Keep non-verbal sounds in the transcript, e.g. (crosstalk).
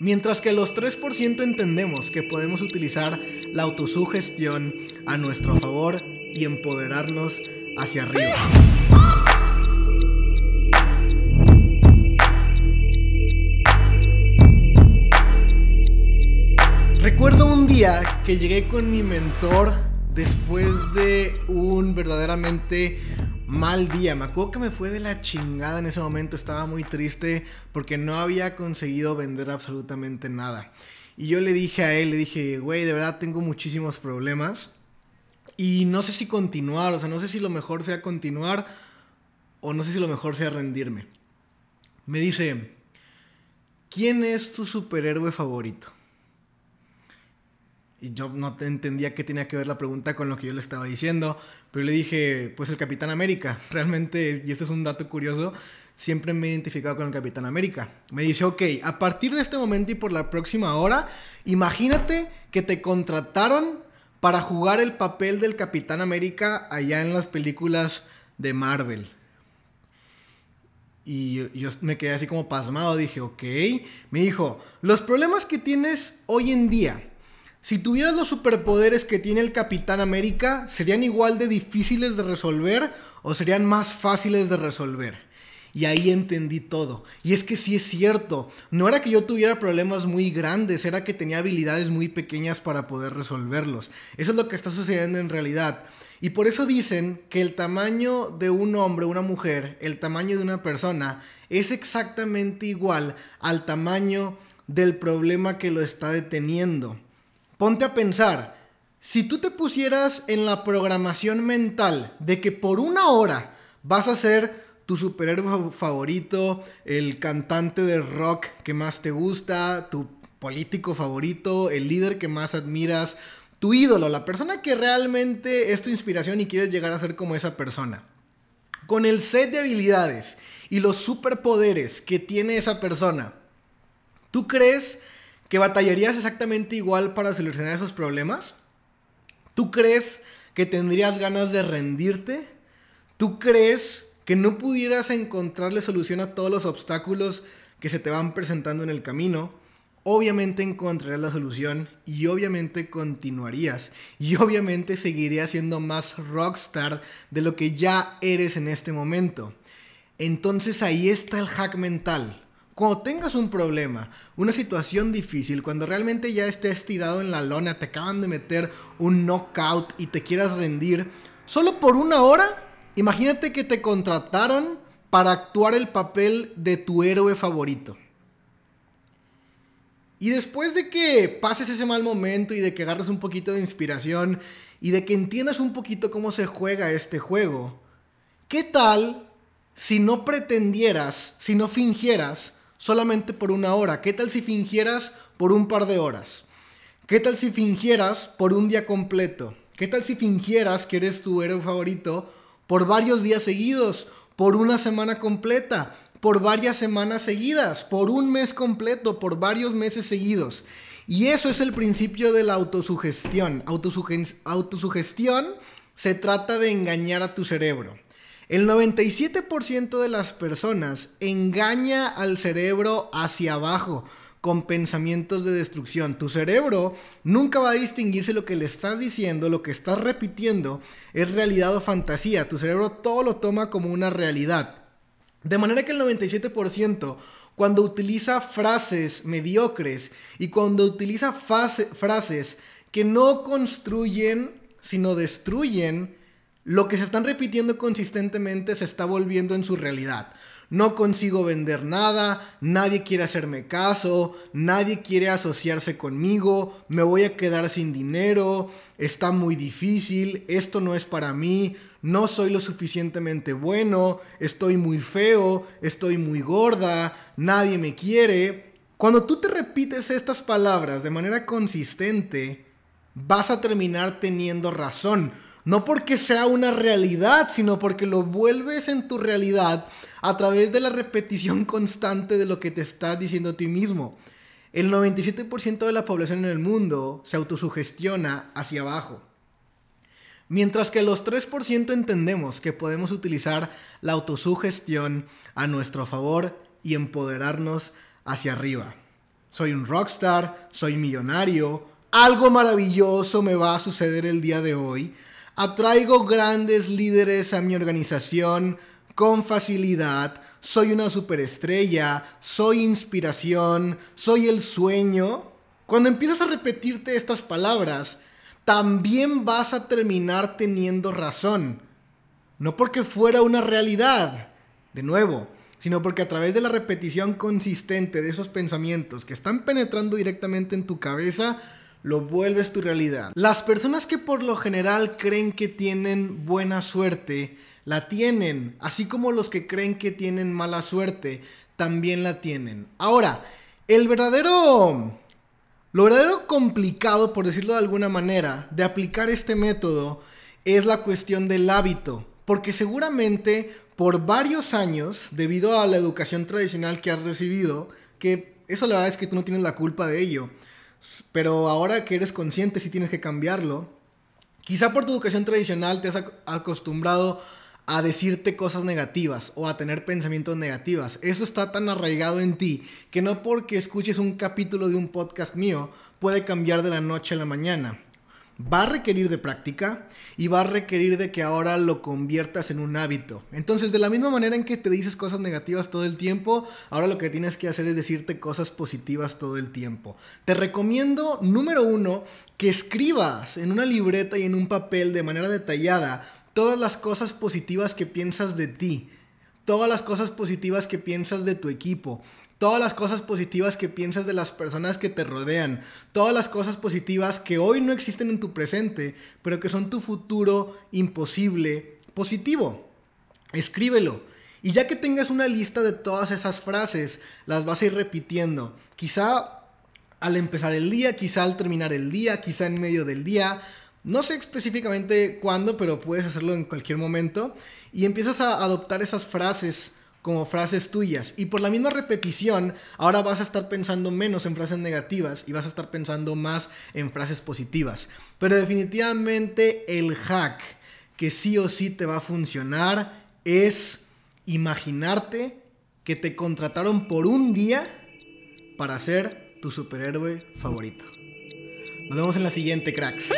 Mientras que los 3% entendemos que podemos utilizar la autosugestión a nuestro favor y empoderarnos hacia arriba. Recuerdo un día que llegué con mi mentor después de un verdaderamente mal día. Me acuerdo que me fue de la chingada en ese momento. Estaba muy triste porque no había conseguido vender absolutamente nada. Y yo le dije a él, le dije, güey, de verdad tengo muchísimos problemas. Y no sé si continuar, o sea, no sé si lo mejor sea continuar o no sé si lo mejor sea rendirme. Me dice, ¿quién es tu superhéroe favorito? Y yo no entendía qué tenía que ver la pregunta con lo que yo le estaba diciendo, pero le dije, pues el Capitán América. (laughs) Realmente, y este es un dato curioso, siempre me he identificado con el Capitán América. Me dice, ok, a partir de este momento y por la próxima hora, imagínate que te contrataron para jugar el papel del Capitán América allá en las películas de Marvel. Y yo me quedé así como pasmado, dije, ok. Me dijo, los problemas que tienes hoy en día, si tuvieras los superpoderes que tiene el Capitán América, ¿serían igual de difíciles de resolver o serían más fáciles de resolver? Y ahí entendí todo. Y es que sí es cierto, no era que yo tuviera problemas muy grandes, era que tenía habilidades muy pequeñas para poder resolverlos. Eso es lo que está sucediendo en realidad. Y por eso dicen que el tamaño de un hombre, una mujer, el tamaño de una persona, es exactamente igual al tamaño del problema que lo está deteniendo ponte a pensar, si tú te pusieras en la programación mental de que por una hora vas a ser tu superhéroe favorito, el cantante de rock que más te gusta, tu político favorito, el líder que más admiras, tu ídolo, la persona que realmente es tu inspiración y quieres llegar a ser como esa persona. Con el set de habilidades y los superpoderes que tiene esa persona, ¿tú crees que batallarías exactamente igual para solucionar esos problemas? ¿Tú crees que tendrías ganas de rendirte? ¿Tú crees que no pudieras encontrarle solución a todos los obstáculos que se te van presentando en el camino? Obviamente encontrarías la solución y obviamente continuarías y obviamente seguirías siendo más rockstar de lo que ya eres en este momento. Entonces ahí está el hack mental. Cuando tengas un problema, una situación difícil, cuando realmente ya estés tirado en la lona, te acaban de meter un knockout y te quieras rendir, solo por una hora, imagínate que te contrataron para actuar el papel de tu héroe favorito. Y después de que pases ese mal momento y de que agarres un poquito de inspiración y de que entiendas un poquito cómo se juega este juego, ¿qué tal si no pretendieras, si no fingieras solamente por una hora? ¿Qué tal si fingieras por un par de horas? ¿Qué tal si fingieras por un día completo? ¿Qué tal si fingieras que eres tu héroe favorito por varios días seguidos, por una semana completa, por varias semanas seguidas, por un mes completo, por varios meses seguidos? Y eso es el principio de la autosugestión. autosugestión se trata de engañar a tu cerebro. El 97% de las personas engaña al cerebro hacia abajo con pensamientos de destrucción. Tu cerebro nunca va a distinguir si lo que le estás diciendo, lo que estás repitiendo, es realidad o fantasía. Tu cerebro todo lo toma como una realidad. De manera que el 97% cuando utiliza frases mediocres y cuando utiliza frases que no construyen, sino destruyen, lo que se están repitiendo consistentemente se está volviendo en su realidad. No consigo vender nada, nadie quiere hacerme caso, nadie quiere asociarse conmigo, me voy a quedar sin dinero, está muy difícil, esto no es para mí, no soy lo suficientemente bueno, estoy muy feo, estoy muy gorda, nadie me quiere. Cuando tú te repites estas palabras de manera consistente, vas a terminar teniendo razón no porque sea una realidad, sino porque lo vuelves en tu realidad a través de la repetición constante de lo que te estás diciendo a ti mismo. El 97% de la población en el mundo se autosugestiona hacia abajo. Mientras que los 3% entendemos que podemos utilizar la autosugestión a nuestro favor y empoderarnos hacia arriba. soy un rockstar, soy millonario, algo maravilloso me va a suceder el día de hoy. Atraigo grandes líderes a mi organización con facilidad. Soy una superestrella, soy inspiración, soy el sueño. Cuando empiezas a repetirte estas palabras, también vas a terminar teniendo razón. No porque fuera una realidad, de nuevo, sino porque a través de la repetición consistente de esos pensamientos que están penetrando directamente en tu cabeza, lo vuelves tu realidad. Las personas que por lo general creen que tienen buena suerte, la tienen, así como los que creen que tienen mala suerte, también la tienen. Ahora, el verdadero... Lo verdadero complicado, por decirlo de alguna manera, de aplicar este método es la cuestión del hábito. Porque seguramente por varios años, debido a la educación tradicional que has recibido, que eso la verdad es que tú no tienes la culpa de ello, pero ahora que eres consciente sí tienes que cambiarlo, quizá por tu educación tradicional te has acostumbrado a decirte cosas negativas o a tener pensamientos negativos. Eso está tan arraigado en ti que no porque escuches un capítulo de un podcast mío puede cambiar de la noche a la mañana va a requerir de práctica y va a requerir de que ahora lo conviertas en un hábito. Entonces, de la misma manera en que te dices cosas negativas todo el tiempo, ahora lo que tienes que hacer es decirte cosas positivas todo el tiempo. Te recomiendo, número uno, que escribas en una libreta y en un papel de manera detallada todas las cosas positivas que piensas de ti, todas las cosas positivas que piensas de tu equipo, todas las cosas positivas que piensas de las personas que te rodean, todas las cosas positivas que hoy no existen en tu presente, pero que son tu futuro imposible positivo. Escríbelo. Y ya que tengas una lista de todas esas frases, las vas a ir repitiendo. Quizá al empezar el día, quizá al terminar el día, quizá en medio del día. No sé específicamente cuándo, pero puedes hacerlo en cualquier momento. Y empiezas a adoptar esas frases como frases tuyas. Y por la misma repetición, ahora vas a estar pensando menos en frases negativas y vas a estar pensando más en frases positivas. Pero definitivamente el hack que sí o sí te va a funcionar es imaginarte que te contrataron por un día para ser tu superhéroe favorito. Nos vemos en la siguiente, cracks.